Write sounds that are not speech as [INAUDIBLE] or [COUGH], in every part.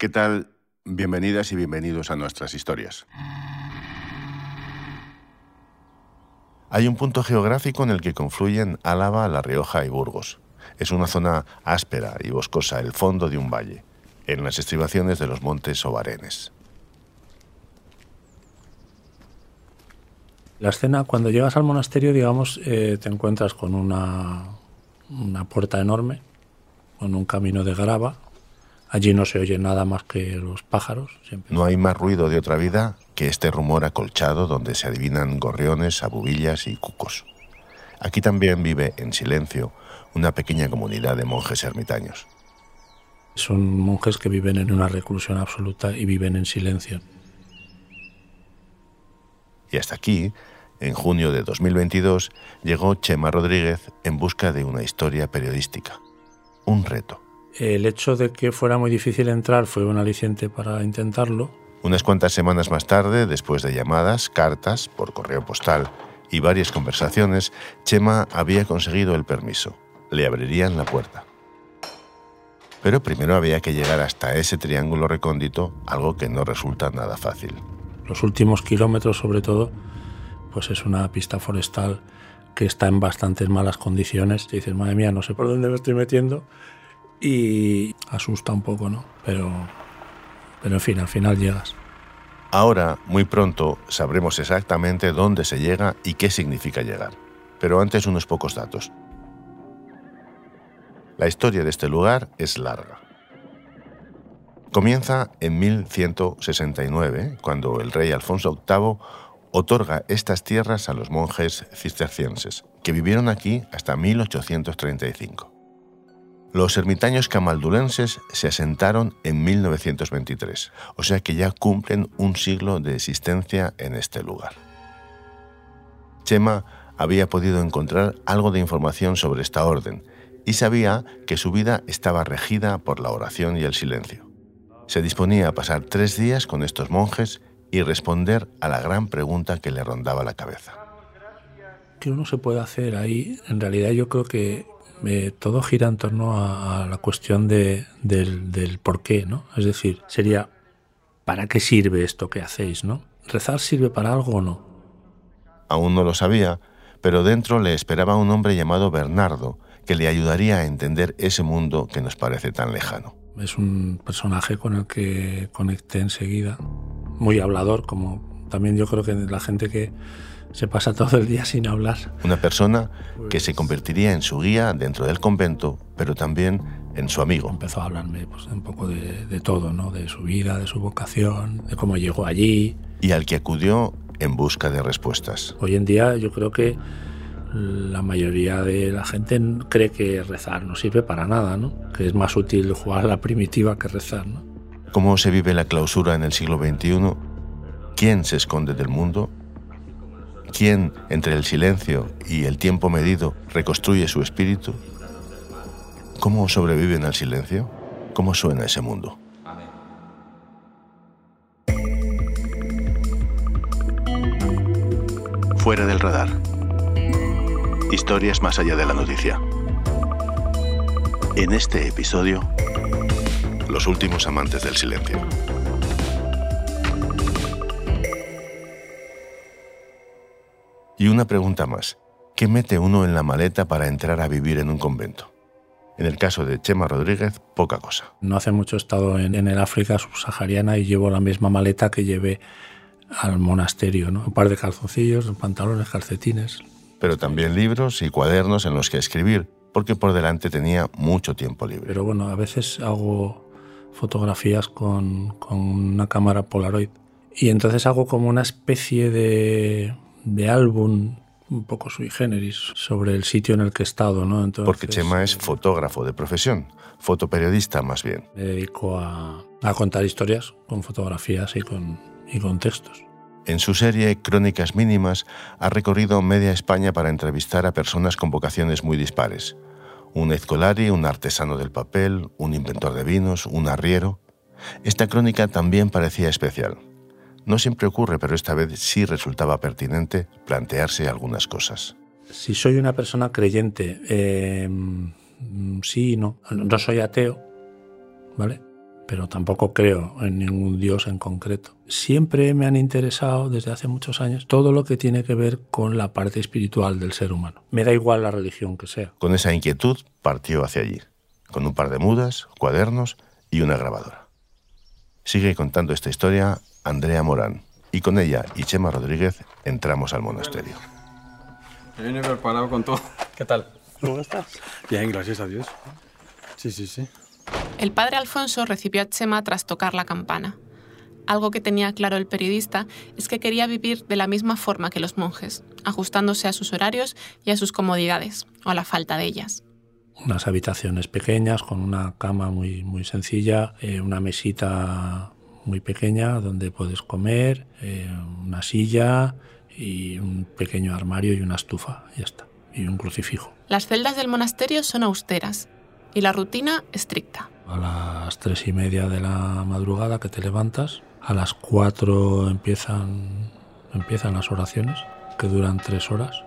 ¿Qué tal? Bienvenidas y bienvenidos a nuestras historias. Hay un punto geográfico en el que confluyen Álava, La Rioja y Burgos. Es una zona áspera y boscosa, el fondo de un valle, en las estribaciones de los montes Obarenes. La escena, cuando llegas al monasterio, digamos, eh, te encuentras con una, una puerta enorme, con un camino de grava. Allí no se oye nada más que los pájaros. Siempre. No hay más ruido de otra vida que este rumor acolchado donde se adivinan gorriones, abubillas y cucos. Aquí también vive en silencio una pequeña comunidad de monjes ermitaños. Son monjes que viven en una reclusión absoluta y viven en silencio. Y hasta aquí, en junio de 2022, llegó Chema Rodríguez en busca de una historia periodística. Un reto. El hecho de que fuera muy difícil entrar fue un aliciente para intentarlo. Unas cuantas semanas más tarde, después de llamadas, cartas, por correo postal y varias conversaciones, Chema había conseguido el permiso. Le abrirían la puerta. Pero primero había que llegar hasta ese triángulo recóndito, algo que no resulta nada fácil. Los últimos kilómetros, sobre todo, pues es una pista forestal que está en bastantes malas condiciones. Y dices, madre mía, no sé por dónde me estoy metiendo. Y asusta un poco, ¿no? Pero, pero en fin, al final llegas. Ahora, muy pronto, sabremos exactamente dónde se llega y qué significa llegar. Pero antes unos pocos datos. La historia de este lugar es larga. Comienza en 1169, cuando el rey Alfonso VIII otorga estas tierras a los monjes cistercienses, que vivieron aquí hasta 1835. Los ermitaños camaldulenses se asentaron en 1923, o sea que ya cumplen un siglo de existencia en este lugar. Chema había podido encontrar algo de información sobre esta orden y sabía que su vida estaba regida por la oración y el silencio. Se disponía a pasar tres días con estos monjes y responder a la gran pregunta que le rondaba la cabeza. ¿Qué uno se puede hacer ahí? En realidad yo creo que eh, todo gira en torno a, a la cuestión de, del, del, por qué, ¿no? Es decir, sería, ¿para qué sirve esto que hacéis, no? ¿Rezar sirve para algo o no? Aún no lo sabía, pero dentro le esperaba un hombre llamado Bernardo, que le ayudaría a entender ese mundo que nos parece tan lejano. Es un personaje con el que conecté enseguida, muy hablador, como también yo creo que la gente que se pasa todo el día sin hablar. Una persona que se convertiría en su guía dentro del convento, pero también en su amigo. Empezó a hablarme pues, un poco de, de todo, ¿no? de su vida, de su vocación, de cómo llegó allí. Y al que acudió en busca de respuestas. Hoy en día yo creo que la mayoría de la gente cree que rezar no sirve para nada, ¿no? que es más útil jugar a la primitiva que rezar. ¿no? ¿Cómo se vive la clausura en el siglo XXI? ¿Quién se esconde del mundo? ¿Quién, entre el silencio y el tiempo medido, reconstruye su espíritu? ¿Cómo sobreviven al silencio? ¿Cómo suena ese mundo? Fuera del radar. Historias más allá de la noticia. En este episodio, los últimos amantes del silencio. Y una pregunta más. ¿Qué mete uno en la maleta para entrar a vivir en un convento? En el caso de Chema Rodríguez, poca cosa. No hace mucho he estado en, en el África subsahariana y llevo la misma maleta que llevé al monasterio, ¿no? Un par de calzoncillos, pantalones, calcetines. Pero también libros y cuadernos en los que escribir, porque por delante tenía mucho tiempo libre. Pero bueno, a veces hago fotografías con, con una cámara Polaroid y entonces hago como una especie de, de álbum un poco sui generis sobre el sitio en el que he estado, ¿no? Entonces, Porque Chema es fotógrafo de profesión, fotoperiodista más bien. Me dedico a, a contar historias con fotografías y con, y con textos. En su serie Crónicas Mínimas ha recorrido media España para entrevistar a personas con vocaciones muy dispares. Un escolari, un artesano del papel, un inventor de vinos, un arriero. Esta crónica también parecía especial. No siempre ocurre, pero esta vez sí resultaba pertinente plantearse algunas cosas. Si soy una persona creyente, eh, mm, sí y no. No soy ateo, ¿vale? Pero tampoco creo en ningún Dios en concreto. Siempre me han interesado desde hace muchos años todo lo que tiene que ver con la parte espiritual del ser humano. Me da igual la religión que sea. Con esa inquietud partió hacia allí, con un par de mudas, cuadernos y una grabadora. Sigue contando esta historia Andrea Morán, y con ella y Chema Rodríguez entramos al monasterio. Me viene preparado con todo. ¿Qué tal? ¿Cómo estás? Bien, gracias a Dios. Sí, sí, sí. El padre Alfonso recibió a Chema tras tocar la campana. Algo que tenía claro el periodista es que quería vivir de la misma forma que los monjes, ajustándose a sus horarios y a sus comodidades, o a la falta de ellas. Unas habitaciones pequeñas con una cama muy, muy sencilla, eh, una mesita muy pequeña donde puedes comer, eh, una silla y un pequeño armario y una estufa, ya está, y un crucifijo. Las celdas del monasterio son austeras y la rutina estricta. A las tres y media de la madrugada que te levantas, a las cuatro empiezan, empiezan las oraciones, que duran tres horas.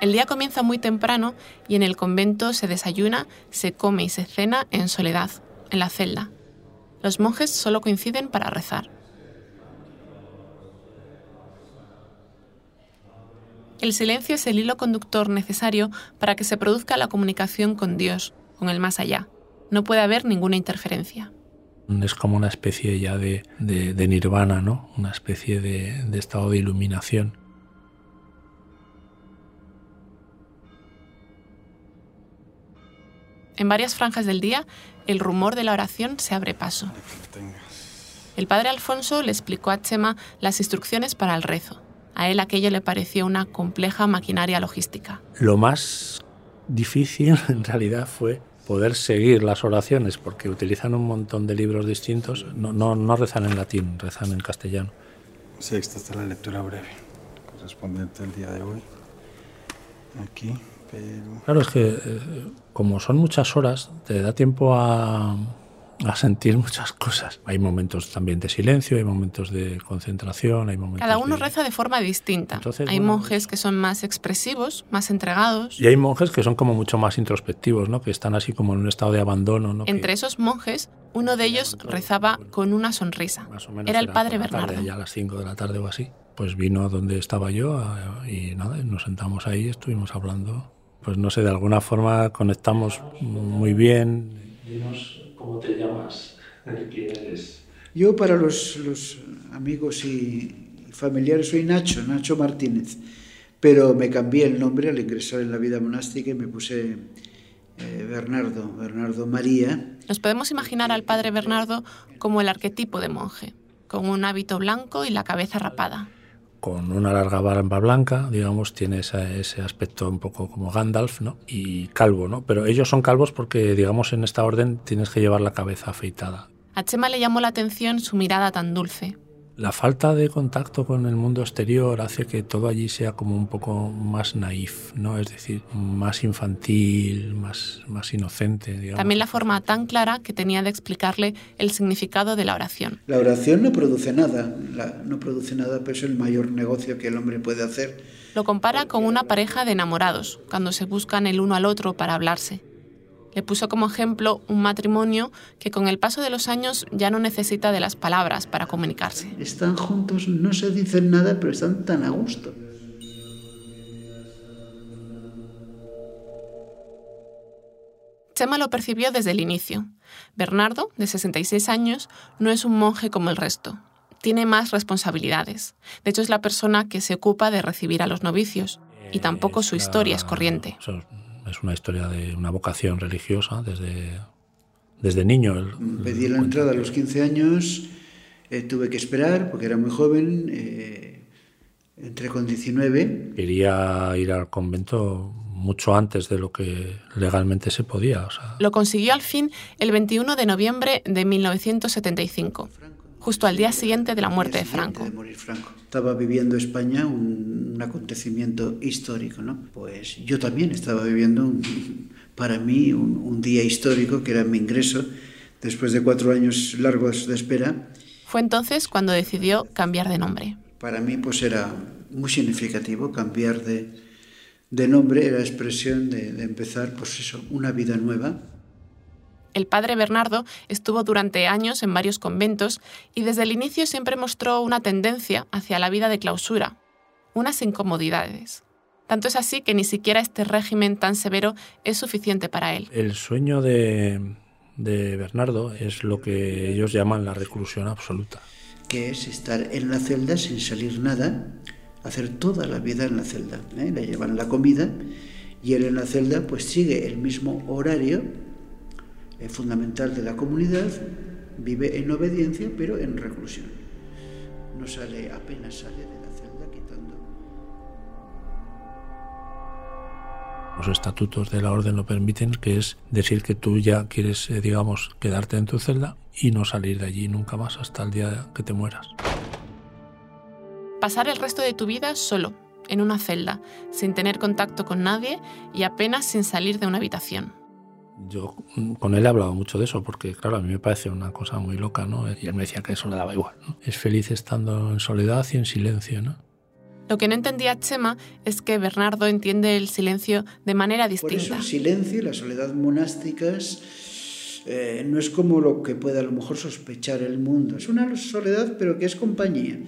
El día comienza muy temprano y en el convento se desayuna, se come y se cena en soledad, en la celda. Los monjes solo coinciden para rezar. El silencio es el hilo conductor necesario para que se produzca la comunicación con Dios, con el más allá. No puede haber ninguna interferencia. Es como una especie ya de, nirvana, ¿no? Una especie de, de estado de iluminación. En varias franjas del día, el rumor de la oración se abre paso. El padre Alfonso le explicó a Chema las instrucciones para el rezo. A él aquello le pareció una compleja maquinaria logística. Lo más difícil [LAUGHS] en realidad fue poder seguir las oraciones, porque utilizan un montón de libros distintos. No, no, no rezan en latín, rezan en castellano. Sí, esta es la lectura breve, correspondiente al día de hoy. Aquí, pero... Claro, es que eh, como son muchas horas, te da tiempo a, a sentir muchas cosas. Hay momentos también de silencio, hay momentos de concentración, hay momentos Cada uno de... reza de forma distinta. Entonces, hay bueno, monjes que son más expresivos, más entregados. Y hay monjes que son como mucho más introspectivos, ¿no? Que están así como en un estado de abandono, ¿no? Entre Que esos monjes, uno de ellos rezaba con una sonrisa. más o menos Era el padre la tarde, Bernardo. ya a las 5 de la tarde o así. Pues vino a donde estaba yo y nada, nos sentamos ahí estuvimos hablando. Pues no sé, de alguna forma conectamos muy bien. Dinos cómo te llamas, quién eres. Yo para los, los amigos y familiares soy Nacho, Nacho Martínez, pero me cambié el nombre al ingresar en la vida monástica y me puse eh, Bernardo, Bernardo María. Nos podemos imaginar al padre Bernardo como el arquetipo de monje, con un hábito blanco y la cabeza rapada. Con una larga barba blanca, digamos, tiene ese aspecto un poco como Gandalf, ¿no? Y calvo, ¿no? Pero ellos son calvos porque, digamos, en esta orden tienes que llevar la cabeza afeitada. A Chema le llamó la atención su mirada tan dulce. La falta de contacto con el mundo exterior hace que todo allí sea como un poco más naif, ¿no? Es decir, más infantil, más, más inocente, digamos. También la forma tan clara que tenía de explicarle el significado de la oración. La oración no produce nada, la- no produce nada, pero es el mayor negocio que el hombre puede hacer. Lo compara con una pareja de enamorados, cuando se buscan el uno al otro para hablarse. Le puso como ejemplo un matrimonio que con el paso de los años ya no necesita de las palabras para comunicarse. Están juntos, no se dicen nada, pero están tan a gusto. Chema lo percibió desde el inicio. Bernardo, de 66 años, no es un monje como el resto. Tiene más responsabilidades. De hecho, es la persona que se ocupa de recibir a los novicios. Y tampoco su historia es corriente. Es una historia de una vocación religiosa desde, desde niño. Él- Pedí la cuenta entrada a los 15 años, eh, tuve que esperar porque era muy joven, eh, entré con 19. Quería ir al convento mucho antes de lo que legalmente se podía. O sea, Lo consiguió al fin el 21 de noviembre de 1975, justo al día siguiente de la muerte de Franco. de morir Franco. Estaba viviendo España un, un acontecimiento histórico, ¿no? Pues yo también estaba viviendo, un- para mí, un, un día histórico que era mi ingreso después de cuatro años largos de espera. Fue entonces cuando decidió cambiar de nombre. Para mí, pues era muy significativo cambiar de, de nombre era expresión de, de empezar, pues eso, una vida nueva. El padre Bernardo estuvo durante años en varios conventos y desde el inicio siempre mostró una tendencia hacia la vida de clausura, unas incomodidades. Tanto es así que ni siquiera este régimen tan severo es suficiente para él. El sueño de, de Bernardo es lo que ellos llaman la reclusión absoluta. Que es estar en la celda sin salir nada, hacer toda la vida en la celda. ¿eh? Le llevan la comida y él en la celda pues sigue el mismo horario eh, fundamental de la comunidad, vive en obediencia pero en reclusión. No sale, apenas sale de la celda quitando. Los estatutos de la orden lo permiten, que es decir que tú ya quieres, eh, digamos, quedarte en tu celda y no salir de allí nunca más hasta el día que te mueras. Pasar el resto de tu vida solo, en una celda, sin tener contacto con nadie y apenas sin salir de una habitación. Yo con él he hablado mucho de eso, porque claro, a mí me parece una cosa muy loca, ¿no? Y él me decía que eso le daba igual, ¿no? Es feliz estando en soledad y en silencio, ¿no? Lo que no entendía Chema es que Bernardo entiende el silencio de manera Por eso distinta. el silencio y la soledad monásticas eh, no es como lo que puede a lo mejor sospechar el mundo. Es una soledad, pero que es compañía.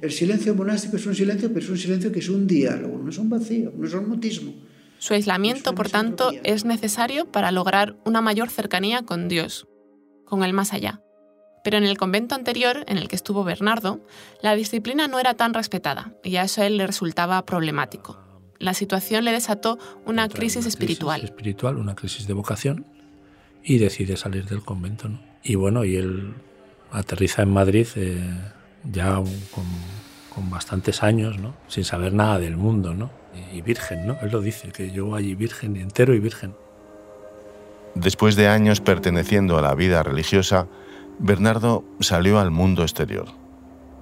El silencio monástico es un silencio, pero es un silencio que es un diálogo, no es un vacío, no es un mutismo. Su aislamiento, por tanto, es necesario para lograr una mayor cercanía con Dios, con el más allá. Pero en el convento anterior, en el que estuvo Bernardo, la disciplina no era tan respetada y a eso a él le resultaba problemático. La situación le desató una crisis espiritual. Crisis espiritual, una crisis de vocación, y decide salir del convento, ¿no? Y bueno, y él aterriza en Madrid eh, ya con, con bastantes años, ¿no? Sin saber nada del mundo, ¿no? Y, virgen, ¿no? Él lo dice, que llegó allí virgen, entero y virgen. Después de años perteneciendo a la vida religiosa, Bernardo salió al mundo exterior.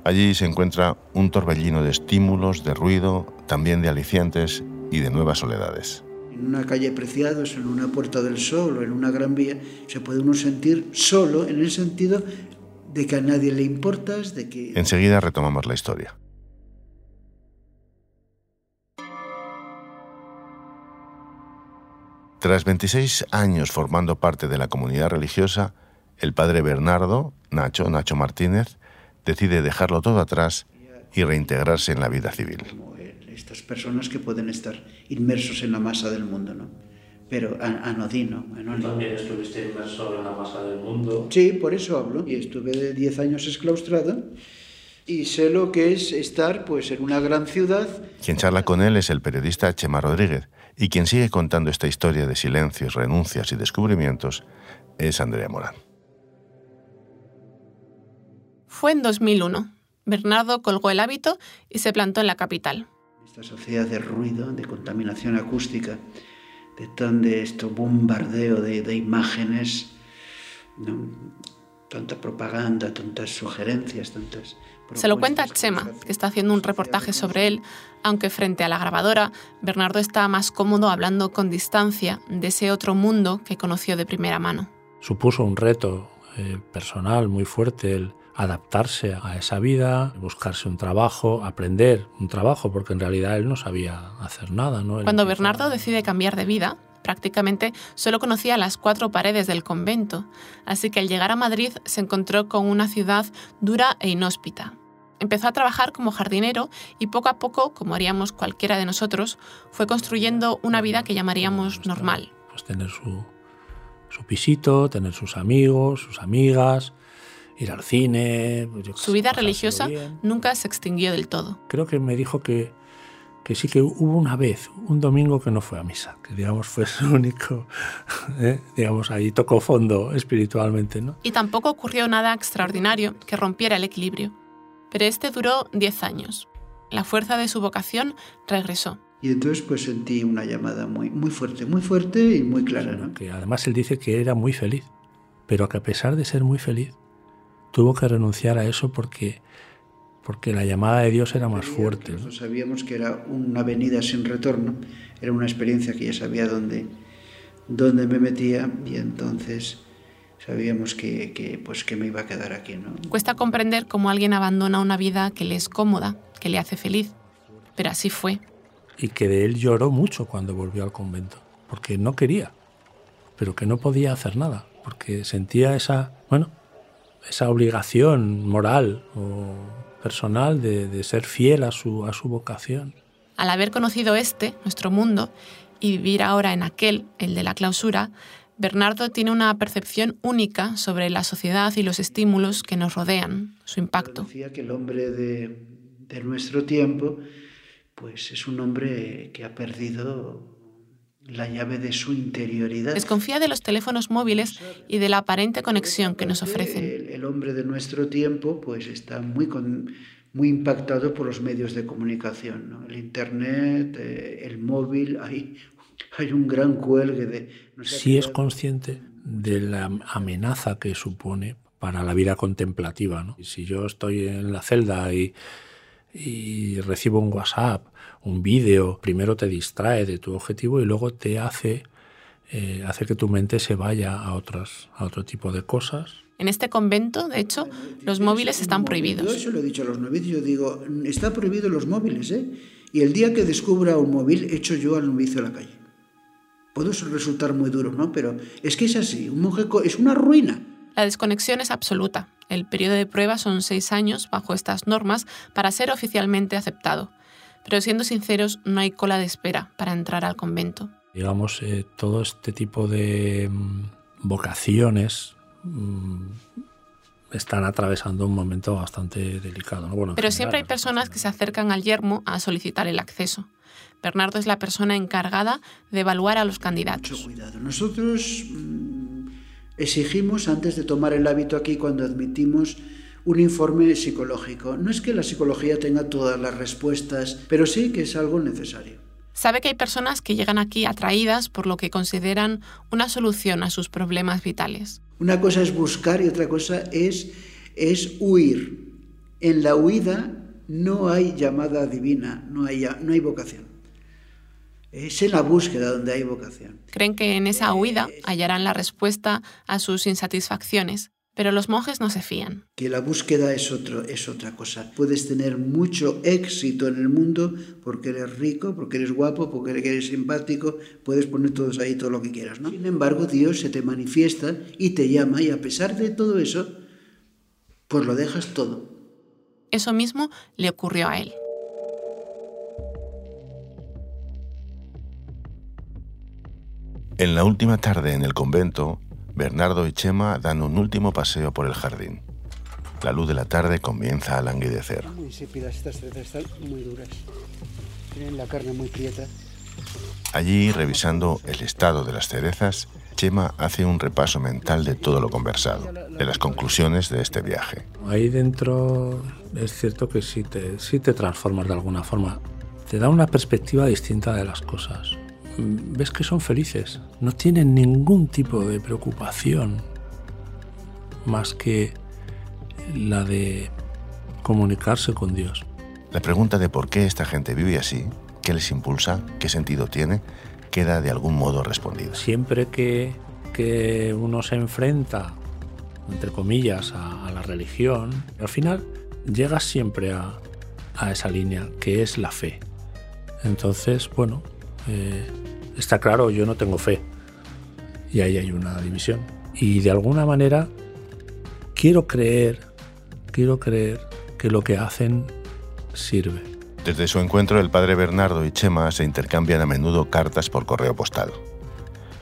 Allí se encuentra un torbellino de estímulos, de ruido, también de alicientes y de nuevas soledades. En una calle Preciados, en una Puerta del Sol o en una Gran Vía, se puede uno sentir solo en el sentido de que a nadie le importas, de que... Enseguida retomamos la historia. Tras 26 años formando parte de la comunidad religiosa, el padre Bernardo, Nacho, Nacho Martínez, decide dejarlo todo atrás y reintegrarse en la vida civil. como el- estas personas que pueden estar inmersos en la masa del mundo, ¿no? Pero a- anodino, anónimo. estuviste inmerso en la masa del mundo. Sí, por eso hablo. Y estuve de 10 años exclaustrado y sé lo que es estar pues en una gran ciudad. Quien charla con él es el periodista Chema Rodríguez y quien sigue contando esta historia de silencios, renuncias y descubrimientos es Andrea Morán. Fue en 2001. Bernardo colgó el hábito y se plantó en la capital. Esta sociedad de ruido, de contaminación acústica, de tan de esto bombardeo de, de imágenes, ¿no? tanta propaganda, tantas sugerencias, tantas... Se lo cuenta propuestas Chema, que está haciendo un reportaje sobre él, aunque frente a la grabadora, Bernardo está más cómodo hablando con distancia de ese otro mundo que conoció de primera mano. Supuso un reto eh, personal muy fuerte el adaptarse a esa vida, buscarse un trabajo, aprender un trabajo, porque en realidad él no sabía hacer nada. Cuando Bernardo decide cambiar de vida, prácticamente solo conocía las cuatro paredes del convento, así que al llegar a Madrid se encontró con una ciudad dura e inhóspita. Empezó a trabajar como jardinero y poco a poco, como haríamos cualquiera de nosotros, fue construyendo una vida que llamaríamos normal. Pues tener su, su pisito, tener sus amigos, sus amigas, ir al cine. pues yo Su vida religiosa bien. nunca se extinguió del todo. Creo que me dijo que, que sí que hubo una vez, un domingo que no fue a misa, que digamos fue su [LAUGHS] único, ¿eh? digamos ahí tocó fondo espiritualmente, ¿no? Y tampoco ocurrió nada extraordinario que rompiera el equilibrio. Pero este duró 10 años. La fuerza de su vocación regresó. Y entonces pues sentí una llamada muy, muy fuerte, muy fuerte y muy clara, ¿no? Que además él dice que era muy feliz, pero que a pesar de ser muy feliz, tuvo que renunciar a eso porque, porque la llamada de Dios era más fuerte. ¿no? Nosotros sabíamos que era una venida sin retorno, era una experiencia que ya sabía dónde, dónde me metía y entonces sabíamos que, que, pues, que me iba a quedar aquí, ¿no? Cuesta comprender cómo alguien abandona una vida que le es cómoda, que le hace feliz. Pero así fue. y que de él lloró mucho cuando volvió al convento, porque no quería, pero que no podía hacer nada, porque sentía esa, bueno, esa obligación moral o personal de, de ser fiel a su, a su vocación. Al haber conocido este, nuestro mundo, y vivir ahora en aquel, el de la clausura, Bernardo tiene una percepción única sobre la sociedad y los estímulos que nos rodean, su impacto. Decía que el hombre de, de nuestro tiempo pues es un hombre que ha perdido la llave de su interioridad. Desconfía de los teléfonos móviles y de la aparente conexión que nos ofrecen. El, el hombre de nuestro tiempo pues está muy, con, muy impactado por los medios de comunicación, ¿no? el Internet, eh, el móvil, hay, hay un gran cuelgue de... No sé si es consciente de la amenaza que supone para la vida contemplativa. ¿no? Si yo estoy en la celda y, y recibo un WhatsApp, un vídeo, primero te distrae de tu objetivo y luego te hace, eh, hace que tu mente se vaya a, otras, a otro tipo de cosas. En este convento, de hecho, los móviles están prohibidos. Yo eso lo he dicho a los novicios, digo, está prohibido los móviles, ¿eh? Y el día que descubra un móvil, echo yo al novicio a la calle. Puedo resultar muy duro, ¿no? Pero es que es así, un monje es una ruina. La desconexión es absoluta. El periodo de prueba son seis años bajo estas normas para ser oficialmente aceptado. Pero siendo sinceros, no hay cola de espera para entrar al convento. Digamos, eh, todo este tipo de mm, vocaciones mm, están atravesando un momento bastante delicado. ¿no? Bueno, en Pero siempre hay general, personas que se acercan al yermo a solicitar el acceso. Bernardo es la persona encargada de evaluar a los Mucho candidatos. cuidado. Nosotros mm, exigimos, antes de tomar el hábito aquí, cuando admitimos un informe psicológico. No es que la psicología tenga todas las respuestas, pero sí que es algo necesario. Sabe que hay personas que llegan aquí atraídas por lo que consideran una solución a sus problemas vitales. Una cosa es buscar y otra cosa es, es huir. En la huida no hay llamada divina, no hay, no hay vocación. Es en la búsqueda donde hay vocación. Creen que en esa huida hallarán la respuesta a sus insatisfacciones, pero los monjes no se fían. Que la búsqueda es, otro, es otra cosa. Puedes tener mucho éxito en el mundo porque eres rico, porque eres guapo, porque eres simpático, puedes poner todos ahí todo lo que quieras, ¿no? Sin embargo, Dios se te manifiesta y te llama y a pesar de todo eso, pues lo dejas todo. Eso mismo le ocurrió a él. En la última tarde en el convento, Bernardo y Chema dan un último paseo por el jardín. La luz de la tarde comienza a languidecer. Muy insípidas estas cerezas, están muy duras. Tienen la carne muy prieta. Allí, revisando el estado de las cerezas, Chema hace un repaso mental de todo lo conversado, de las conclusiones de este viaje. Ahí dentro es cierto que sí te, sí te transformas de alguna forma. Te da una perspectiva distinta de las cosas. Mm, Ves que son felices, no tienen ningún tipo de preocupación más que la de comunicarse con Dios. La pregunta de por qué esta gente vive así, qué les impulsa, qué sentido tiene, queda de algún modo respondida. Siempre que, que uno se enfrenta, entre comillas, a, a la religión, al final llegas siempre a, a esa línea, que es la fe. Entonces, bueno, eh, está claro, yo no tengo fe. Y ahí hay una división. Y de alguna manera quiero creer, quiero creer que lo que hacen sirve. Desde su encuentro, el padre Bernardo y Chema se intercambian a menudo cartas por correo postal.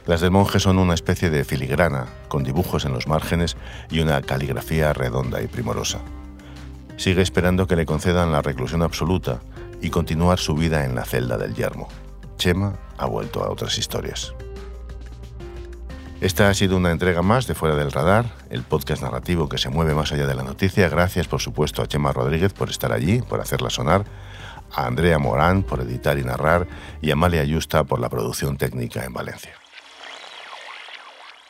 Las del monje son una especie de filigrana, con dibujos en los márgenes y una caligrafía redonda y primorosa. Sigue esperando que le concedan la reclusión absoluta y continuar su vida en la celda del yermo. Chema ha vuelto a otras historias. Esta ha sido una entrega más de Fuera del Radar, el podcast narrativo que se mueve más allá de la noticia. Gracias, por supuesto, a Chema Rodríguez por estar allí, por hacerla sonar, a Andrea Morán por editar y narrar y a Amalia Yusta por la producción técnica en Valencia.